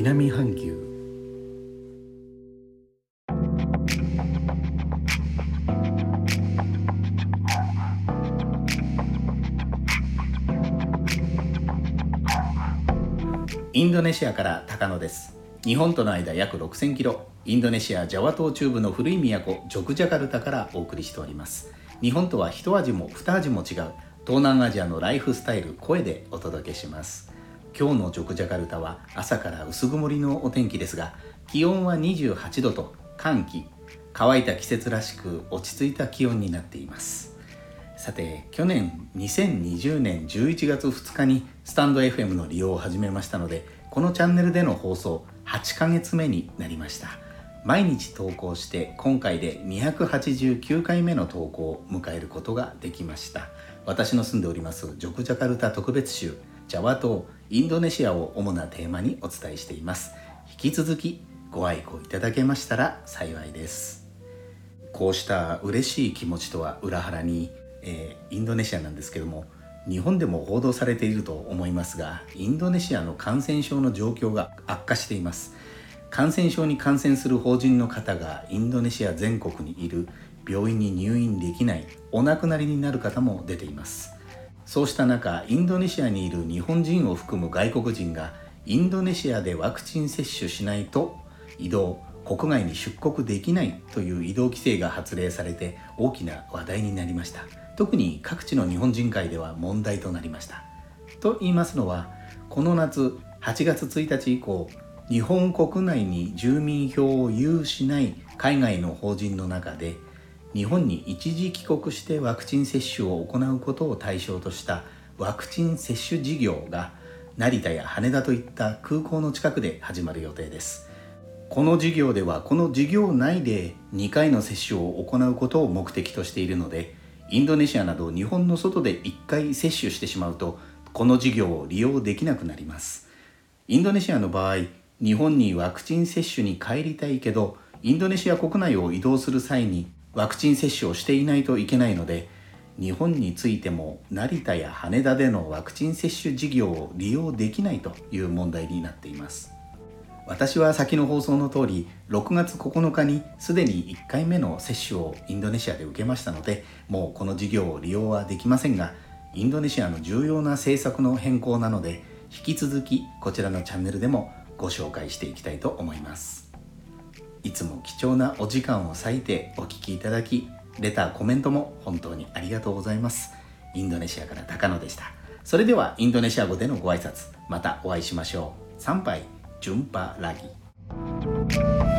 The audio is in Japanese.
南半球。インドネシアから高野です。日本との間約6000キロ。インドネシアジャワ島中部の古い都ジョクジャカルタからお送りしております。日本とは一味も二味も違う東南アジアのライフスタイル声でお届けします。今日のジョクジャカルタは朝から薄曇りのお天気ですが気温は28度と寒気乾いた季節らしく落ち着いた気温になっています。さて去年2020年11月2日にスタンド FM の利用を始めましたのでこのチャンネルでの放送8ヶ月目になりました。毎日投稿して今回で289回目の投稿を迎えることができました。私の住んでおりますジョクジャカルタ特別州ジャワ島インドネシアを主なテーマにお伝えしています。引き続きご愛顧いただけましたら幸いです。こうした嬉しい気持ちとは裏腹に、えー、インドネシアなんですけども日本でも報道されていると思いますがインドネシアの感染症の状況が悪化しています。感染症に感染する法人の方がインドネシア全国にいる病院に入院できないお亡くなりになる方も出ています。そうした中インドネシアにいる日本人を含む外国人がインドネシアでワクチン接種しないと移動国外に出国できないという移動規制が発令されて大きな話題になりました。特に各地の日本人会では問題となりました。と言いますのはこの夏8月1日以降日本国内に住民票を有しない海外の法人の中で日本に一時帰国してワクチン接種を行うことを対象としたワクチン接種事業が成田や羽田といった空港の近くで始まる予定です。この事業ではこの事業内で2回の接種を行うことを目的としているのでインドネシアなど日本の外で1回接種してしまうとこの事業を利用できなくなります。インドネシアの場合日本にワクチン接種に帰りたいけどインドネシア国内を移動する際にワクチン接種をしていないといけないので日本についても成田や羽田でのワクチン接種事業を利用できないという問題になっています。私は先の放送の通り6月9日にすでに1回目の接種をインドネシアで受けましたのでもうこの事業を利用はできませんがインドネシアの重要な政策の変更なので引き続きこちらのチャンネルでもご紹介していきたいと思います。いつも貴重なお時間を割いてお聴きいただきレターコメントも本当にありがとうございます。インドネシアから高野でした。それではインドネシア語でのご挨拶またお会いしましょう。参拝ジュンパラギ。